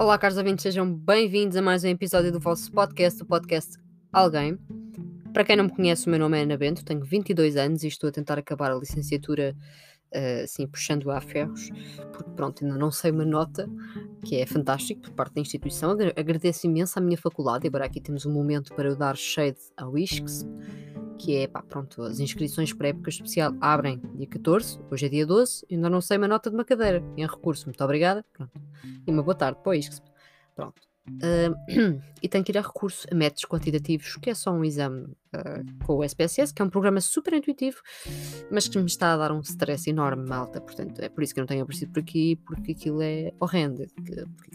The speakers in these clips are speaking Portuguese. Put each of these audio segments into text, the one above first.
Olá, caros ouvintes, sejam bem-vindos a mais um episódio do vosso podcast, o podcast Alguém. Para quem não me conhece, o meu nome é Ana Bento, tenho 22 anos e estou a tentar acabar a licenciatura uh, assim, puxando a ferros, porque pronto, ainda não sei uma nota, que é fantástico por parte da instituição. Agradeço imenso à minha faculdade, e agora aqui temos um momento para eu dar shade ao ISCS que é, pá, pronto, as inscrições para a época especial abrem dia 14, hoje é dia 12, ainda não sei uma nota de uma cadeira em recurso, muito obrigada, pronto. E uma boa tarde, pois, pronto. Uh, e tenho que ir a recurso a métodos quantitativos, que é só um exame uh, com o SPSS, que é um programa super intuitivo, mas que me está a dar um stress enorme, malta. Portanto, é por isso que eu não tenho aparecido por aqui, porque aquilo é horrendo.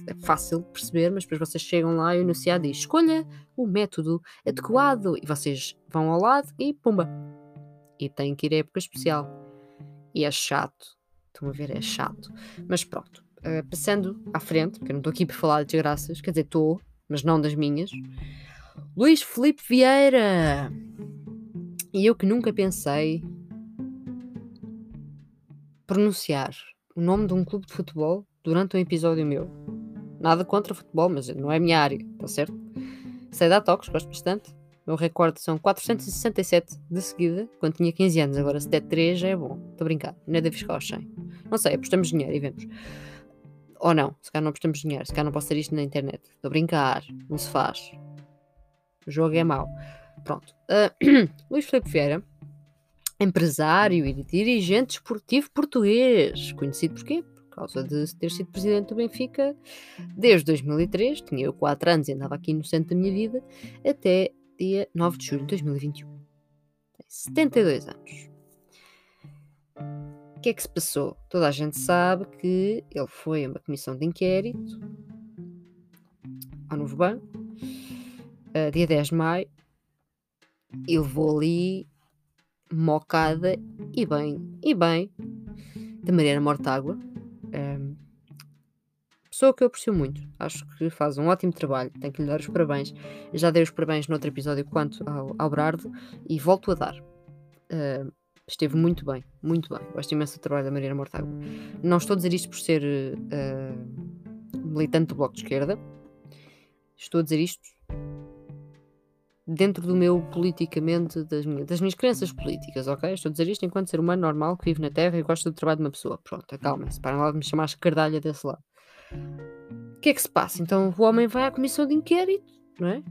É fácil de perceber, mas depois vocês chegam lá e o enunciado diz: escolha o método adequado, e vocês vão ao lado e pumba. E têm que ir à época especial. E é chato. Estão a ver, é chato. Mas pronto uh, passando à frente, porque eu não estou aqui para falar de desgraças, quer dizer, estou, mas não das minhas. Luís Felipe Vieira! E eu que nunca pensei pronunciar o nome de um clube de futebol durante um episódio meu. Nada contra futebol, mas não é a minha área, está certo? Sei dar toques, gosto bastante. O meu recorde são 467 de seguida, quando tinha 15 anos. Agora, se der 3 já é bom. Estou a brincar. Não é de fiscal aos 100. Não sei, apostamos dinheiro e vemos. Ou não, se calhar não prestamos dinheiro, se calhar não posso ter isto na internet. Estou a brincar, não se faz. O jogo é mau. Pronto. Uh, Luís Felipe Vieira, empresário e dirigente esportivo português. Conhecido por quê? Por causa de ter sido presidente do Benfica desde 2003. Tinha eu 4 anos e andava aqui no centro da minha vida. Até dia 9 de julho de 2021. Tem 72 anos que é que se passou? Toda a gente sabe que ele foi a uma comissão de inquérito ao Novo Banco, uh, dia 10 de maio, e levou ali mocada e bem, e bem, da Mariana Mortágua. Um, pessoa que eu aprecio muito. Acho que faz um ótimo trabalho. Tenho que lhe dar os parabéns. Já dei os parabéns no outro episódio quanto ao, ao Brardo e volto a dar. Uh, Esteve muito bem, muito bem. Gosto imenso do trabalho da Mariana Mortágua. Não estou a dizer isto por ser uh, militante do Bloco de Esquerda. Estou a dizer isto dentro do meu politicamente, das, minhas, das minhas crenças políticas, ok? Estou a dizer isto enquanto ser humano normal que vive na Terra e gosta do trabalho de uma pessoa. Pronto, acalmem-se, parem lá de me chamar escardalha desse lado. O que é que se passa? Então o homem vai à comissão de inquérito, não é?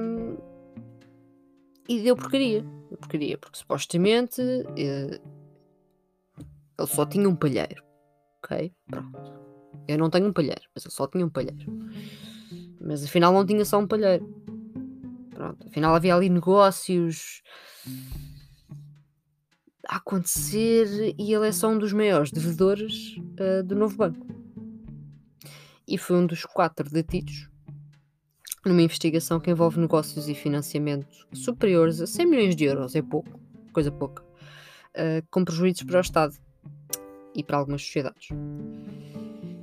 Um, e deu porcaria. Deu porcaria, porque supostamente eh, ele só tinha um palheiro. Ok? Pronto. Eu não tenho um palheiro, mas ele só tinha um palheiro. Mas afinal não tinha só um palheiro. Pronto. Afinal havia ali negócios a acontecer e ele é só um dos maiores devedores uh, do novo banco. E foi um dos quatro detidos numa investigação que envolve negócios e financiamento superiores a 100 milhões de euros, é pouco, coisa pouca, uh, com prejuízos para o Estado e para algumas sociedades.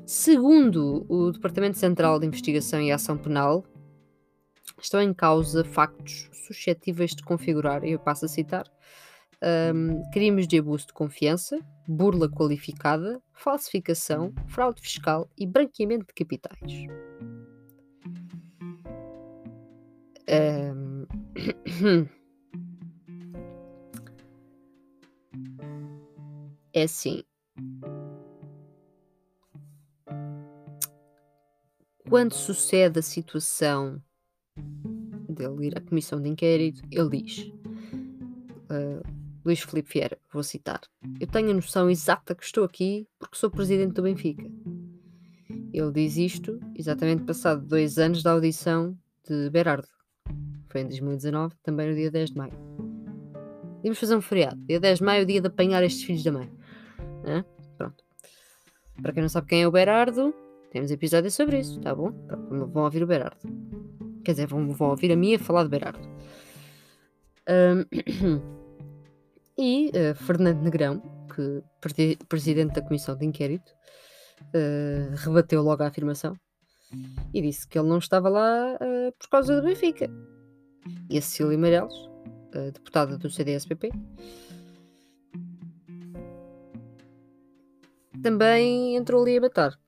Segundo o Departamento Central de Investigação e Ação Penal, estão em causa factos suscetíveis de configurar, eu passo a citar, um, crimes de abuso de confiança, burla qualificada, falsificação, fraude fiscal e branqueamento de capitais. Um... é assim. Quando sucede a situação dele ir à comissão de inquérito, ele diz: uh, Luís Filipe Vieira, vou citar, eu tenho a noção exata que estou aqui porque sou presidente do Benfica. Ele diz isto exatamente passado dois anos da audição de Berardo foi em 2019, também no dia 10 de maio. Íamos fazer um feriado. Dia 10 de maio, o dia de apanhar estes filhos da mãe. É? Pronto. Para quem não sabe quem é o Berardo, temos episódio sobre isso, tá bom? Pronto, vão ouvir o Berardo. Quer dizer, vão, vão ouvir a minha falar de Berardo. Um, e uh, Fernando Negrão, que presidente da comissão de inquérito, uh, rebateu logo a afirmação e disse que ele não estava lá uh, por causa do Benfica e a Cecília Meirelles, eh, deputada do CDSPP. Também entrou ali a matar.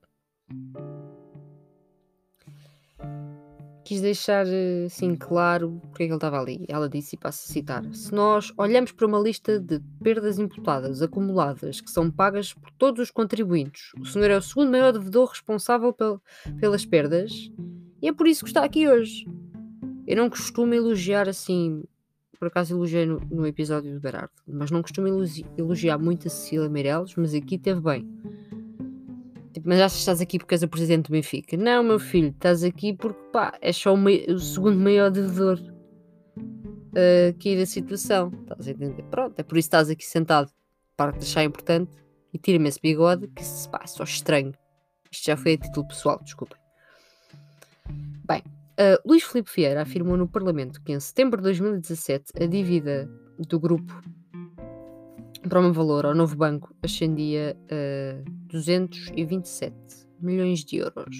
Quis deixar assim claro porque é que ele estava ali. Ela disse, e passo a citar: Se nós olhamos para uma lista de perdas imputadas, acumuladas, que são pagas por todos os contribuintes, o senhor é o segundo maior devedor responsável pel pelas perdas e é por isso que está aqui hoje. Eu não costumo elogiar assim, por acaso elogiei no, no episódio do Berardo, mas não costumo elogiar muito a Cecília Meirelles, mas aqui teve bem. Tipo, mas achas que estás aqui porque és o presidente do Benfica? Não, meu filho, estás aqui porque pá, és só o, o segundo maior devedor uh, aqui da situação. Estás a entender? Pronto, é por isso que estás aqui sentado. Para te achar importante e tira-me esse bigode que pá, é só estranho. Isto já foi a título pessoal, desculpem. Bem, uh, Luís Filipe Vieira afirmou no Parlamento que em setembro de 2017 a dívida do grupo para um valor ao novo banco ascendia a 227 milhões de euros,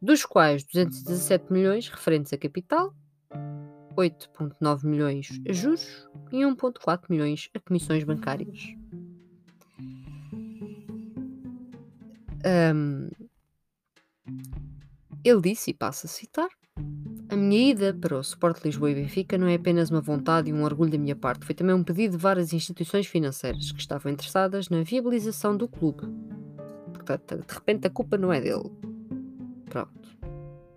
dos quais 217 milhões referentes a capital, 8,9 milhões a juros e 1,4 milhões a comissões bancárias. Um, ele disse, e passo a citar: A minha ida para o Suporte Lisboa e Benfica não é apenas uma vontade e um orgulho da minha parte, foi também um pedido de várias instituições financeiras que estavam interessadas na viabilização do clube. Portanto, de repente a culpa não é dele. Pronto.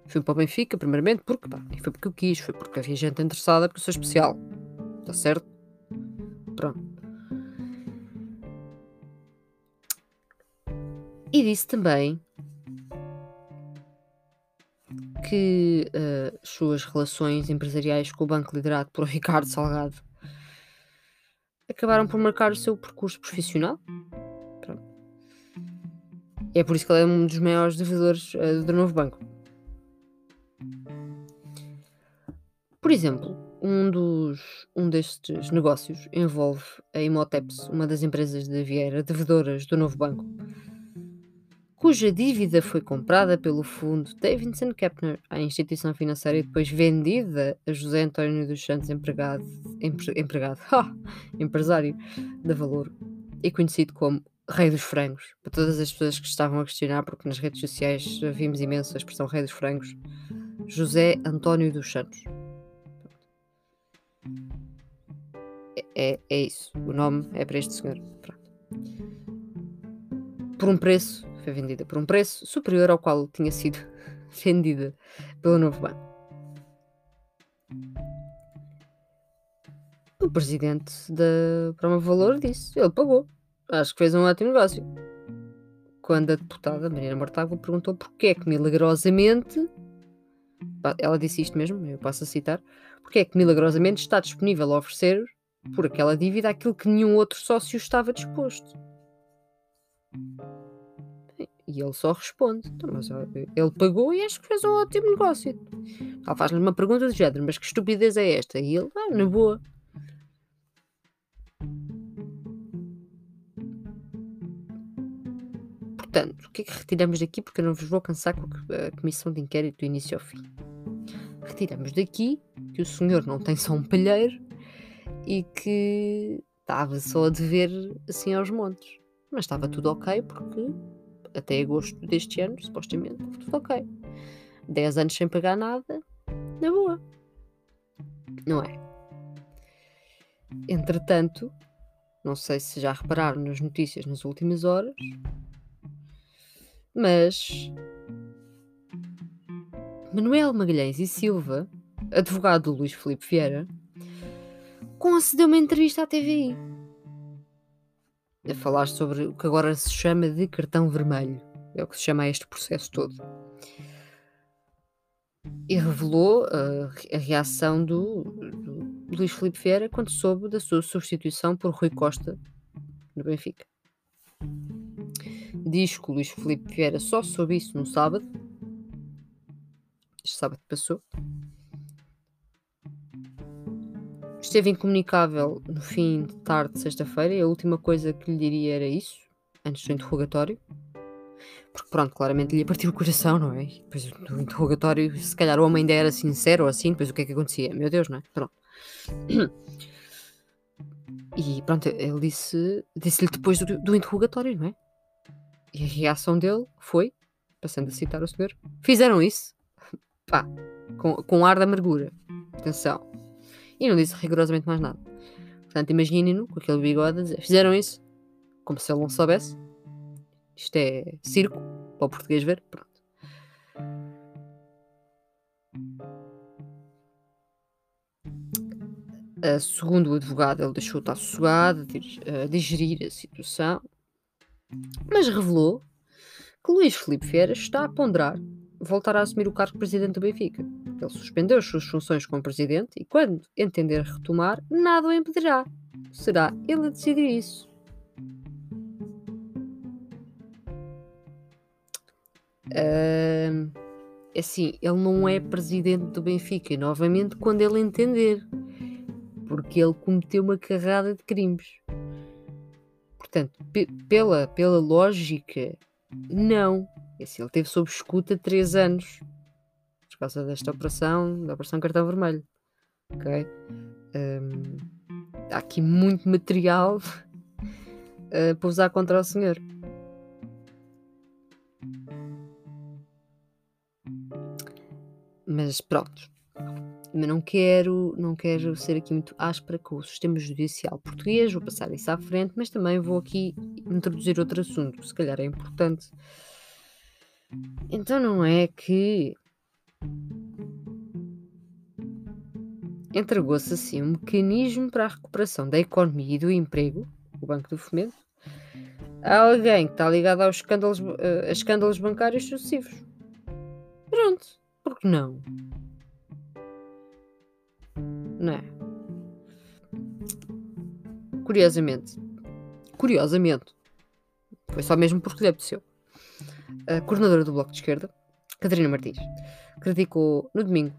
Fui para o Benfica, primeiramente, porque pá, foi porque eu quis, foi porque havia gente interessada, porque eu sou especial. Está certo? Pronto. E disse também que uh, as suas relações empresariais com o banco liderado por Ricardo Salgado acabaram por marcar o seu percurso profissional. Pronto. É por isso que ele é um dos maiores devedores uh, do novo banco. Por exemplo, um, dos, um destes negócios envolve a Imoteps, uma das empresas de Vieira devedoras do novo banco cuja dívida foi comprada pelo fundo Davidson Kepner à instituição financeira e depois vendida a José António dos Santos, empregado, empre, empregado empresário da Valor e conhecido como Rei dos Frangos. Para todas as pessoas que estavam a questionar, porque nas redes sociais vimos imenso a expressão Rei dos Frangos, José António dos Santos. É, é isso. O nome é para este senhor. Pronto. Por um preço foi vendida por um preço superior ao qual tinha sido vendida pelo novo banco. O presidente da Proma Valor disse: ele pagou. Acho que fez um ótimo negócio. Quando a deputada Marina Mortágua perguntou porquê é que milagrosamente, ela disse isto mesmo, eu passo a citar, porque é que milagrosamente está disponível a oferecer por aquela dívida aquilo que nenhum outro sócio estava disposto. E ele só responde: então, mas ele pagou e acho que fez um ótimo negócio. Ela faz-lhe uma pergunta do género: mas que estupidez é esta? E ele, ah, na boa. Portanto, o que é que retiramos daqui? Porque eu não vos vou cansar com a comissão de inquérito do início ao fim. Retiramos daqui que o senhor não tem só um palheiro e que estava só a dever assim aos montes. Mas estava tudo ok porque até agosto deste ano, supostamente, tudo ok. 10 anos sem pagar nada, na boa. Não é? Entretanto, não sei se já repararam nas notícias nas últimas horas, mas Manuel Magalhães e Silva, advogado do Luís Filipe Vieira, concedeu uma entrevista à TVI a falar sobre o que agora se chama de cartão vermelho. É o que se chama este processo todo. E revelou a, a reação do, do Luís Filipe Vieira quando soube da sua substituição por Rui Costa no Benfica. Diz que o Luís Filipe Vieira só soube isso no sábado. Este sábado passou Esteve incomunicável no fim de tarde de sexta-feira e a última coisa que lhe diria era isso, antes do interrogatório. Porque pronto, claramente lhe partiu o coração, não é? Depois no interrogatório, se calhar o homem ainda era sincero ou assim, depois o que é que acontecia? Meu Deus, não é? Pronto. E pronto, ele disse, disse-lhe depois do, do interrogatório, não é? E a reação dele foi, passando a citar o senhor, fizeram isso. Pá, com, com ar da amargura. Atenção. E não disse rigorosamente mais nada. Portanto, imaginem-no com aquele bigode a dizer: fizeram isso como se ele não soubesse. Isto é circo, para o português ver. Pronto. Uh, segundo o advogado, ele deixou estar sossegado a digerir a situação, mas revelou que Luís Filipe Vieira está a ponderar voltar a assumir o cargo de presidente do Benfica. Ele suspendeu as suas funções como presidente e, quando entender retomar, nada o impedirá. Será ele a decidir isso. Uh, assim, ele não é presidente do Benfica, novamente, quando ele entender, porque ele cometeu uma carrada de crimes. Portanto, pela, pela lógica, não. Assim, ele teve sob escuta 3 anos por causa desta operação, da operação cartão vermelho. Ok? Um, há aqui muito material uh, para usar contra o senhor. Mas pronto. Mas não quero, não quero ser aqui muito áspera com o sistema judicial português, vou passar isso à frente, mas também vou aqui introduzir outro assunto, se calhar é importante. Então não é que entregou-se assim um mecanismo para a recuperação da economia e do emprego, o Banco do Fomento, a alguém que está ligado aos escândalos, uh, a escândalos bancários sucessivos. Pronto. Por que não? Não é? Curiosamente, curiosamente, foi só mesmo porque lhe apeteceu. A coordenadora do Bloco de Esquerda, Catarina Martins, criticou no domingo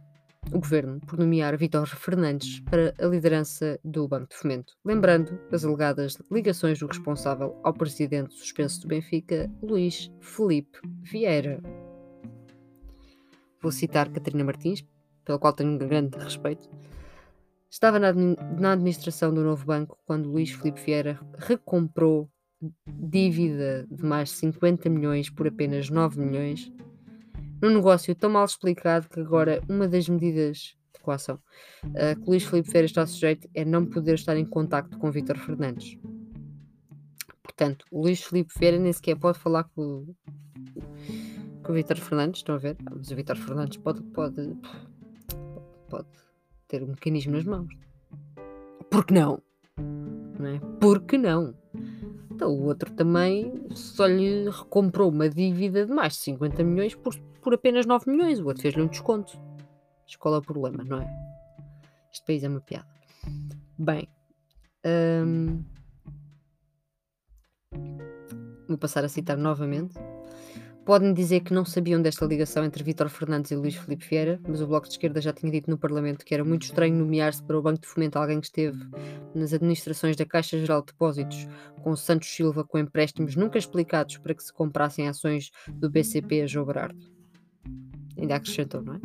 o governo por nomear Vítor Fernandes para a liderança do Banco de Fomento, lembrando as alegadas ligações do responsável ao presidente suspenso do Benfica, Luís Felipe Vieira. Vou citar Catarina Martins, pela qual tenho um grande respeito, estava na, administração do novo banco quando Luís Filipe Vieira recomprou dívida de mais de 50 milhões por apenas 9 milhões, num negócio tão mal explicado que agora uma das medidas de coação uh, que Luís Filipe Vieira está sujeito é não poder estar em contacto com Vítor Fernandes. Portanto, o Luís Filipe Vieira nem sequer pode falar com, com o Vitor Fernandes, estão a ver? Ah, mas o Vitor Fernandes pode, pode, pode ter um mecanismo nas mãos. Por que não? Não é? Por que não? Então o outro também só lhe recomprou uma dívida de mais de 50 milhões por, por apenas 9 milhões. O outro fez-lhe um desconto. Escola é o problema, não é? Este país é uma piada. Bem. Hum, vou passar a citar novamente Podem dizer que não sabiam desta ligação entre Vítor Fernandes e Luís Filipe Vieira, mas o Bloco de Esquerda já tinha dito no Parlamento que era muito estranho nomear-se para o Banco de Fomento alguém que esteve nas administrações da Caixa Geral de Depósitos com Santos Silva com empréstimos nunca explicados para que se comprassem ações do BCP a João Berardo. Ainda acrescentou, não é?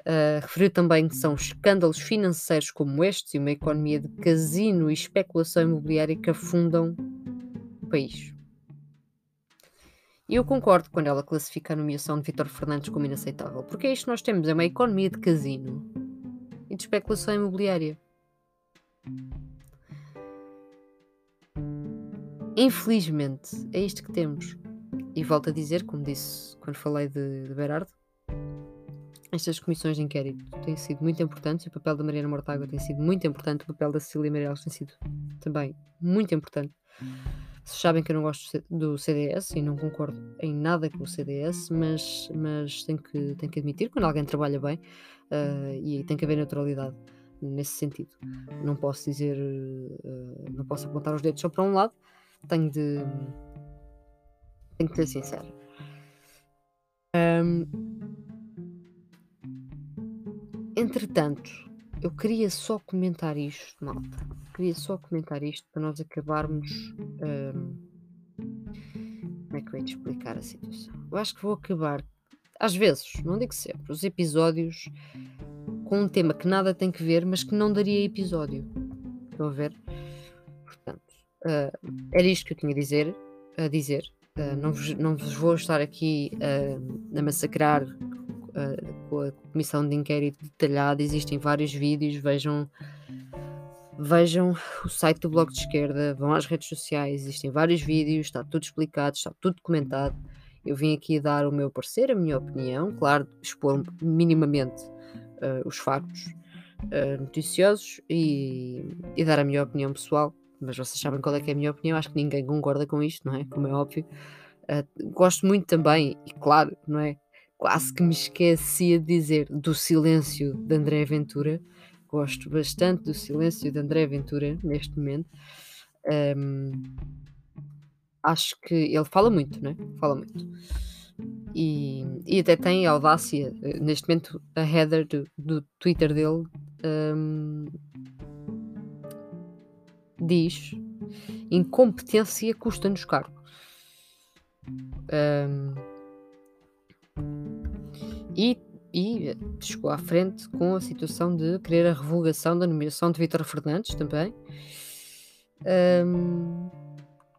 Uh, referiu também que são escândalos financeiros como estes e uma economia de casino e especulação imobiliária que afundam o país. E eu concordo quando ela classifica a nomeação de Vítor Fernandes como inaceitável, porque é isto que nós temos: é uma economia de casino e de especulação imobiliária. Infelizmente, é isto que temos. E volto a dizer, como disse quando falei de, de Berardo, estas comissões de inquérito têm sido muito importantes o papel da Mariana Mortágua tem sido muito importante, o papel da Cecília Meirelles tem sido também muito importante. Vocês sabem que eu não gosto do CDS e não concordo em nada com o CDS, mas, mas tenho, que, tenho que admitir quando alguém trabalha bem uh, e tem que haver neutralidade nesse sentido. Não posso dizer, uh, não posso apontar os dedos só para um lado, tenho de. tenho que ser sincero. Um, entretanto, eu queria só comentar isto, malta queria só comentar isto para nós acabarmos. Um, como é que eu ia te explicar a situação? Eu acho que vou acabar, às vezes, não digo sempre, os episódios com um tema que nada tem que ver, mas que não daria episódio. Estão a ver? Portanto, uh, era isto que eu tinha a dizer, a dizer Uh, não, vos, não vos vou estar aqui uh, a massacrar com a comissão de inquérito detalhada. Existem vários vídeos, vejam, vejam o site do Bloco de Esquerda, vão às redes sociais, existem vários vídeos, está tudo explicado, está tudo documentado. Eu vim aqui dar o meu parecer, a minha opinião, claro, expor minimamente os factos noticiosos e, e dar a minha opinião pessoal mas vocês sabem qual é, que é a minha opinião, acho que ninguém concorda com isto, não é? Como é óbvio. Uh, gosto muito também, e claro, não é? Quase que me esquecia de dizer do silêncio de André Ventura. Gosto bastante do silêncio de André Ventura neste momento. Um, acho que ele fala muito, né? Fala muito. E, e até tem audácia, eh, neste momento, a header do, do Twitter dele um, diz incompetência custa-nos caro. Um, e, e chegou à frente com a situação de querer a revogação da nomeação de Vítor Fernandes também. Um,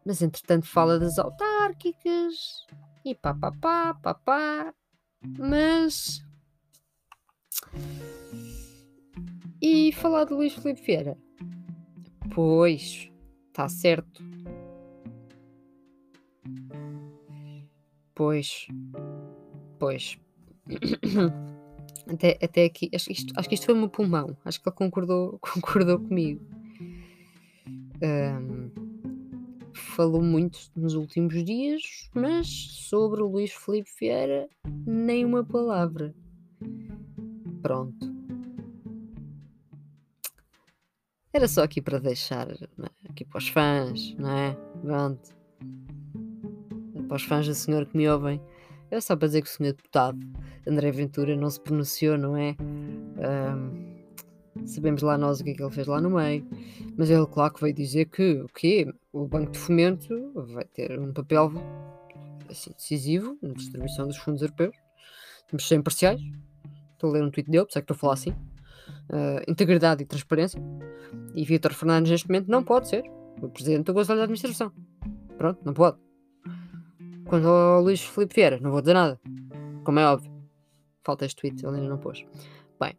mas entretanto fala das autárquicas e pá pá pá pá pá. Mas. E falar de Luís Filipe Vieira? Pois, está certo. Pois, pois. Até, até aqui, acho que, isto, acho que isto foi o meu pulmão. Acho que ele concordou, concordou comigo. Um, falou muito nos últimos dias, mas sobre o Luís Felipe Vieira, nem uma palavra. Pronto. Era só aqui para deixar, é? aqui para os fãs, não é? Pronto. Para os fãs do senhor que me ouvem. Era só para dizer que o senhor deputado André Ventura não se pronunciou, não é? Um, sabemos lá nós o que é que ele fez lá no meio. Mas ele, claro, que veio dizer que o quê? O Banco de Fomento vai ter um papel assim, decisivo na distribuição dos fundos europeus. Temos de ser imparciais. Estou a ler um tweet dele, por isso é que estou a falar assim uh, integridade e transparência. E Vítor Fernandes, neste momento, não pode ser o presidente do Conselho de Administração. Pronto, não pode. Quanto ao Luís Filipe Vieira, não vou dizer nada. Como é óbvio. Falta este tweet, ele ainda não pôs. Bem,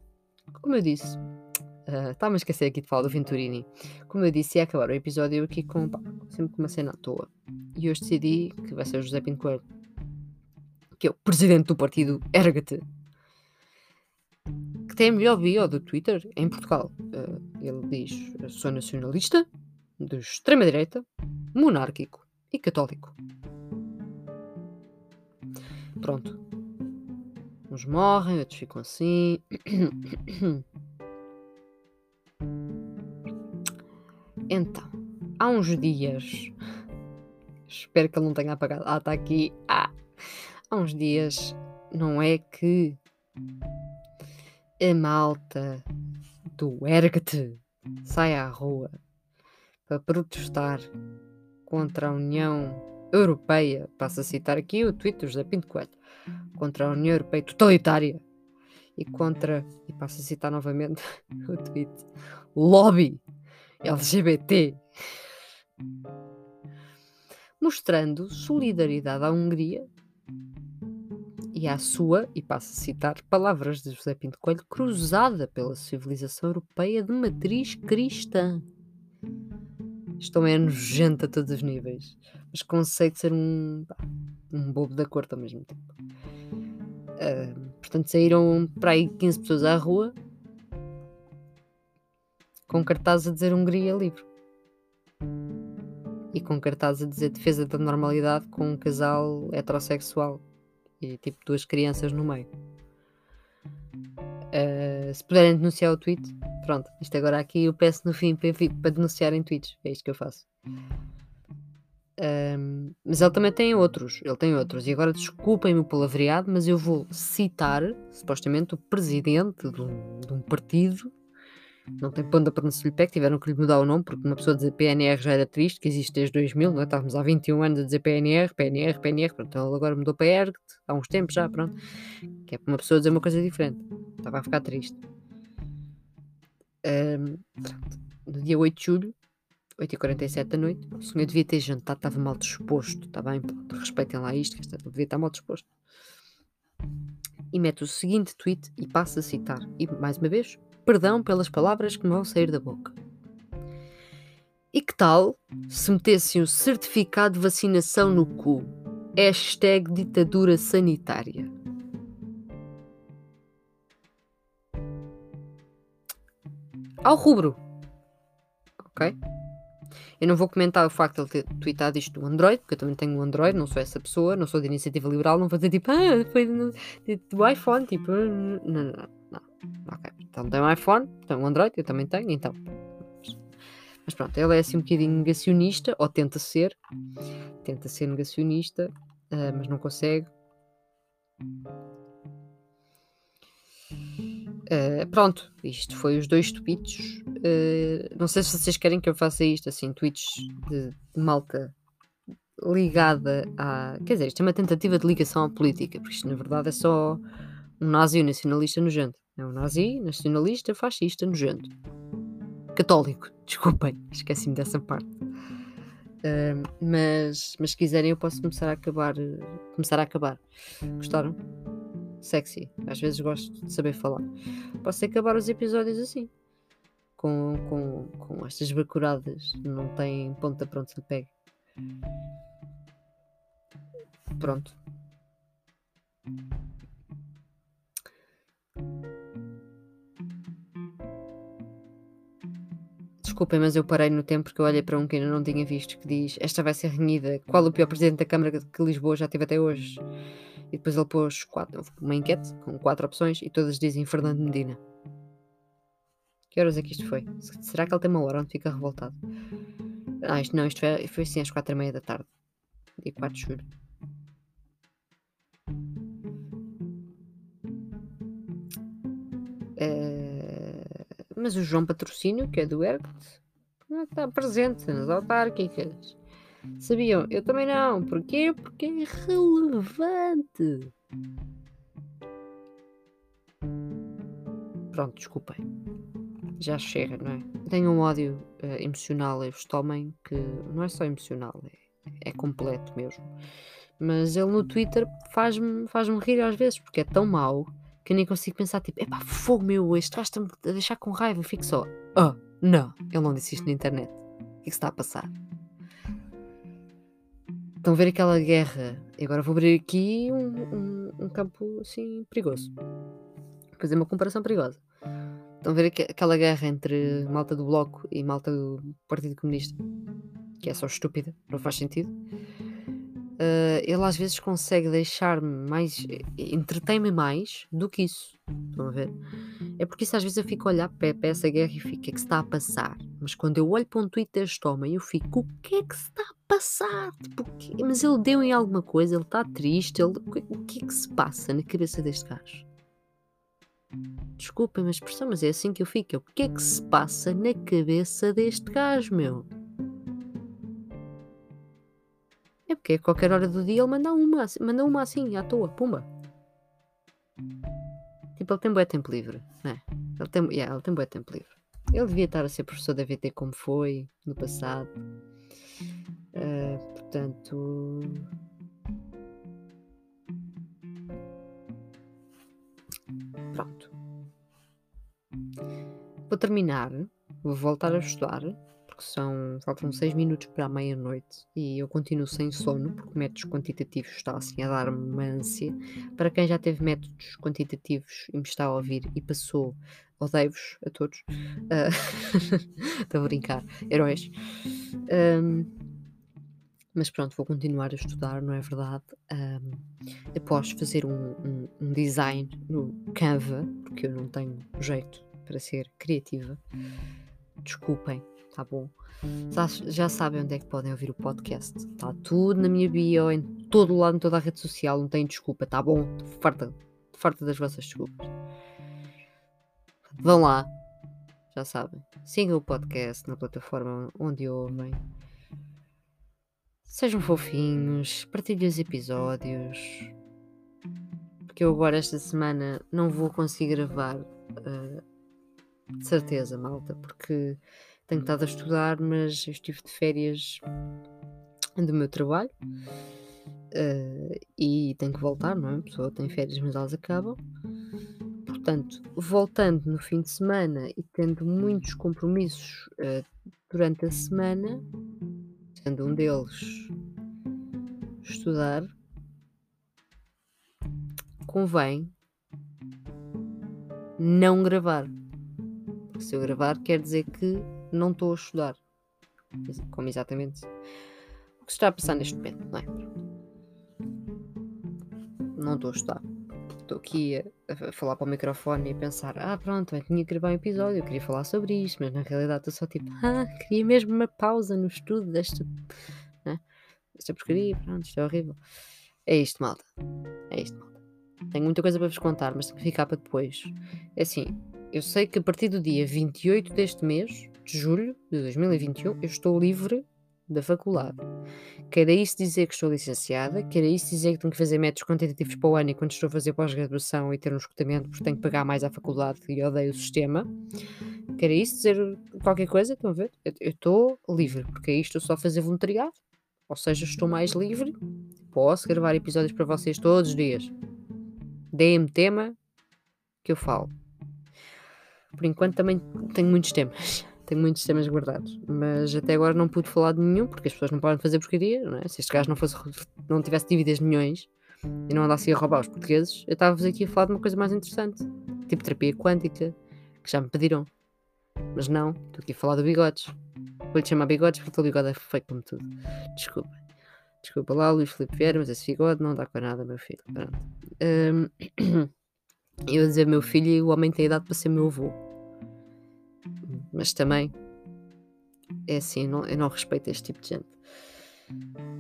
como eu disse, uh, estava a esquecer aqui de falar do Venturini. Como eu disse, ia acabar o episódio aqui com, pá, sempre com uma cena à toa. E hoje decidi que vai ser o José Pinto Coelho, que é o presidente do partido Ergate, que tem a melhor bio do Twitter em Portugal. Uh, ele diz: sou nacionalista, de extrema-direita, monárquico e católico. Pronto. Uns morrem, outros ficam assim. Então, há uns dias. Espero que ele não tenha apagado. Ah, está aqui. Ah! Há uns dias, não é que a malta do Ergate sai à rua para protestar contra a União Europeia, passo a citar aqui o tweet do José Pinto Coelho, contra a União Europeia totalitária. E contra, e passo a citar novamente o tweet, lobby LGBT, mostrando solidariedade à Hungria e à sua, e passo a citar, palavras de José Pinto Coelho, cruzada pela civilização europeia de matriz cristã. Isto é nojento a todos os níveis, mas consegue ser um, um bobo da corte ao mesmo tempo. Uh, portanto, saíram para aí 15 pessoas à rua com cartazes a dizer Hungria livre e com cartazes a dizer defesa da normalidade com um casal heterossexual e tipo duas crianças no meio. Se puderem denunciar o tweet, pronto, isto agora aqui eu peço no fim para, para denunciarem tweets, é isto que eu faço. Um, mas ele também tem outros, ele tem outros, e agora desculpem-me o palavreado, mas eu vou citar supostamente o presidente de um, de um partido não tem ponta para não se lhe pé, tiveram que lhe mudar o nome, porque uma pessoa dizer PNR já era triste, que existe desde 2000, não é? estávamos há 21 anos a dizer PNR, PNR, PNR, pronto, ele agora mudou para ERGT, há uns tempos já, pronto, que é para uma pessoa dizer uma coisa diferente, estava a ficar triste. Um, no dia 8 de julho, 8h47 da noite. O senhor devia ter jantado, estava mal disposto. Está bem, pronto, respeitem lá isto, que devia estar mal disposto. E mete o seguinte tweet e passa a citar. E mais uma vez, perdão pelas palavras que me vão sair da boca. E que tal se metessem o certificado de vacinação no cu? Hashtag ditadura sanitária. Ao rubro. Ok? Eu não vou comentar o facto de ele ter tweetado isto do Android, porque eu também tenho um Android, não sou essa pessoa, não sou de iniciativa liberal, não vou dizer tipo, ah, foi do, iPhone, tipo, não, não, não, não. Ok, então tem um iPhone, tem um Android, eu também tenho, então. Mas pronto, ele é assim um bocadinho negacionista, ou tenta ser, tenta ser negacionista, uh, mas não consegue. Uh, pronto, isto foi os dois tweets. Uh, não sei se vocês querem que eu faça isto, assim, tweets de, de, malta ligada a. Quer dizer, isto é uma tentativa de ligação à política, porque isto na verdade é só um nazi nacionalista nojento. É um nazi, nacionalista, fascista nojento. Católico, desculpem, esqueci-me dessa parte. Uh, mas, mas se quiserem eu posso começar a acabar. Começar a acabar. Gostaram? sexy. Às vezes gosto de saber falar. Posso acabar os episódios assim. Com, com, com estas bacuradas. Não tem ponta pronto se lhe pegue. Pronto. Desculpem, mas eu parei no tempo porque eu olhei para um que ainda não tinha visto que diz esta vai ser renhida. Qual o pior presidente da Câmara que Lisboa já teve até hoje? E depois ele pôs quatro, uma enquete com quatro opções e todas dizem Fernando Medina. Que horas é que isto foi? Será que ele tem uma hora onde fica revoltado? Ah, isto não, isto foi, foi assim às quatro e meia da tarde. Dia 4 de julho. Mas o João Patrocínio, que é do ERGT, não está presente nas autárquicas. Sabiam? Eu também não. Porquê? Porque é irrelevante. Pronto, desculpem. Já chega, não é? Tenho um ódio uh, emocional a este homem que não é só emocional, é, é completo mesmo. Mas ele no Twitter faz-me faz rir às vezes, porque é tão mau que eu nem consigo pensar, tipo, epá, fogo meu, este gajo está-me a deixar com raiva. Eu fico só, oh, não, ele não disse isto na internet. O que é que está a passar? Estão a ver aquela guerra. E agora vou abrir aqui um, um, um campo assim perigoso. Vou fazer uma comparação perigosa. Estão a ver aquela guerra entre malta do Bloco e malta do Partido Comunista, que é só estúpida, não faz sentido. Uh, ele às vezes consegue deixar-me mais. entretém-me mais do que isso. Estão a ver? É porque isso às vezes eu fico a olhar para, essa guerra e fico: o que é que se está a passar? Mas quando eu olho para um tweet deste homem, eu fico: o que é que se está a passar? Tipo, mas ele deu em alguma coisa, ele está triste, ele... o que é que se passa na cabeça deste gajo? Desculpem expressão, mas é assim que eu fico. O que é que se passa na cabeça deste gajo, meu? É porque a qualquer hora do dia ele manda uma, manda uma assim, à toa, pumba. Tipo, ele tem bué tempo livre, né? Ele tem, yeah, ele tem bué tempo livre. Ele devia estar a ser professor da VT como foi no passado. Uh, portanto. Pronto. Vou terminar. Vou voltar a estudar. Porque são. Faltam 6 minutos para a meia-noite. E eu continuo sem sono. Porque métodos quantitativos está assim a dar-me uma ânsia. Para quem já teve métodos quantitativos e me está a ouvir e passou odeio-vos a todos. Estou uh, a brincar, heróis. Um, mas pronto, vou continuar a estudar, não é verdade? Um, após fazer um, um, um, design no Canva, porque eu não tenho jeito para ser criativa, desculpem, tá bom? Já, já sabem onde é que podem ouvir o podcast. Está tudo na minha bio, em todo lado, em toda a rede social, não tem desculpa, tá bom? Farta, farta das vossas desculpas. Vão lá, já sabem. Sigam o podcast na plataforma onde ouvem. Sejam fofinhos, partilhem os episódios. Porque eu agora esta semana não vou conseguir gravar. Uh, de certeza, malta, porque tenho estado a estudar, mas eu estive de férias do meu trabalho uh, e tenho que voltar, não é? A pessoa tem férias, mas elas acabam. Portanto, voltando no fim de semana e tendo muitos compromissos uh, durante a semana, sendo um deles estudar, convém não gravar. Se eu gravar, quer dizer que não estou a estudar. Como exatamente o que se está a passar neste momento, não é? Não estou a estudar. Estou aqui a, a, falar para o microfone e a pensar: ah, pronto, eu tinha que gravar um episódio, eu queria falar sobre isto, mas na realidade estou só tipo: ah, queria mesmo uma pausa no estudo desta, né? desta porcaria, pronto, isto é horrível. É isto, malta. É isto, malta. Tenho muita coisa para vos contar, mas tem que ficar para depois. É assim, eu sei que a partir do dia 28 deste mês, de julho de 2021, eu estou livre da faculdade. Quer isso dizer que estou licenciada, quer isso dizer que tenho que fazer métodos quantitativos para o ano enquanto estou a fazer pós-graduação e ter um escutamento porque tenho que pagar mais à faculdade e odeio o sistema. Quer isso dizer qualquer coisa? Estão a ver? Eu estou livre, porque aí estou só a fazer voluntariado. Ou seja, estou mais livre. Posso gravar episódios para vocês todos os dias. Deem-me tema que eu falo. Por enquanto também tenho muitos temas. Tenho muitos temas guardados. Mas até agora não pude falar de nenhum, porque as pessoas não podem fazer porcaria, não é? Se este gajo não, fosse, não tivesse dívidas de milhões e não andasse a roubar os portugueses, eu estava aqui a falar de uma coisa mais interessante. Tipo terapia quântica, que já me pediram. Mas não, estou aqui a falar do bigodes. Vou-lhe chamar bigodes porque o bigode é feio como tudo. Desculpa. Desculpa lá, Luís Filipe Vieira, mas esse bigode não dá com nada, meu filho. Pronto. Um, eu dizer meu filho e o homem tem idade para ser meu avô. Mas também é assim, eu não, eu não respeito este tipo de gente.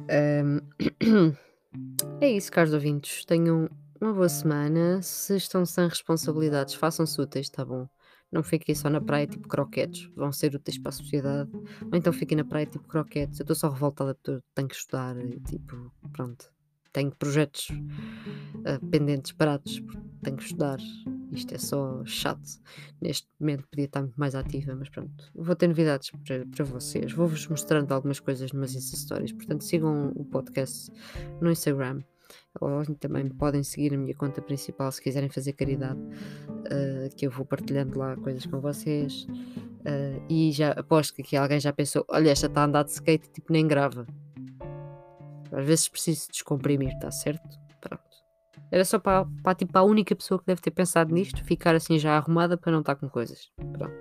Um, é isso, caros ouvintes. Tenham uma boa semana. Se estão sem responsabilidades, façam-se úteis, tá bom? Não fiquem só na praia tipo croquetes, vão ser úteis para a sociedade. Ou então fiquem na praia tipo croquetes. Eu estou só revoltada porque tenho que estudar tipo, pronto tenho projetos uh, pendentes parados, tenho que estudar. Isto é só chato. Neste momento podia estar muito mais ativa, mas pronto. Vou ter novidades para, para vocês. Vou-vos mostrando algumas coisas numas Insta Stories. Portanto, sigam o podcast no Instagram. Ou também podem seguir a minha conta principal se quiserem fazer caridade, uh, que eu vou partilhando lá coisas com vocês. Uh, e já aposto que aqui alguém já pensou: olha, esta está a andar de skate, tipo, nem grava. Às vezes preciso descomprimir, está certo? Era só para, para, tipo, a única pessoa que deve ter pensado nisto, ficar assim já arrumada para não estar com coisas. Pronto.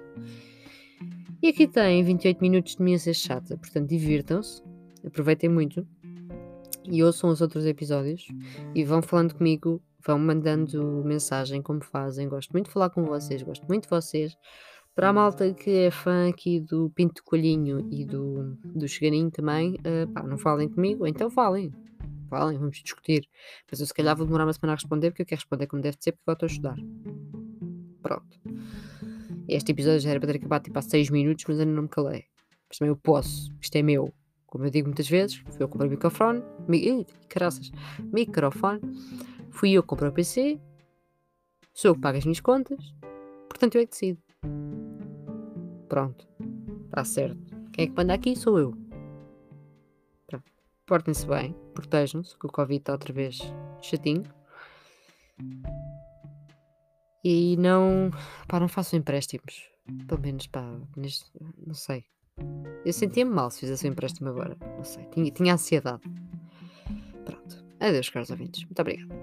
E aqui tem 28 minutos de minha ser chata, portanto divirtam-se, aproveitem muito e ouçam os outros episódios e vão falando comigo, vão mandando mensagem como fazem. Gosto muito de falar com vocês, gosto muito de vocês. Para a malta que é fã aqui do Pinto Coelhinho e do, do Chegarinho também, uh, pá, não falem comigo, então falem. Falem, vamos discutir. Mas eu se calhar vou demorar uma semana a responder, porque eu quero responder como deve ser, porque eu estou a estudar. Pronto. Este episódio já era para ter acabado tipo há 6 minutos, mas ainda não me calei. Mas também eu posso, isto é meu. Como eu digo muitas vezes, fui eu comprar o microfone, mi, caraças, microfone, fui eu que comprei o PC, sou eu que pago as minhas contas, portanto eu é que decido. Pronto. Está certo. Quem é que manda aqui sou eu. Portem-se bem. Protejam-se, que o Covid está outra vez chatinho. E não. Pá, não façam empréstimos. Pelo menos, pá, neste, não sei. Eu sentia-me mal se fizesse um empréstimo agora. Não sei. Tinha, tinha ansiedade. Pronto. Adeus, caros ouvintes. Muito obrigada.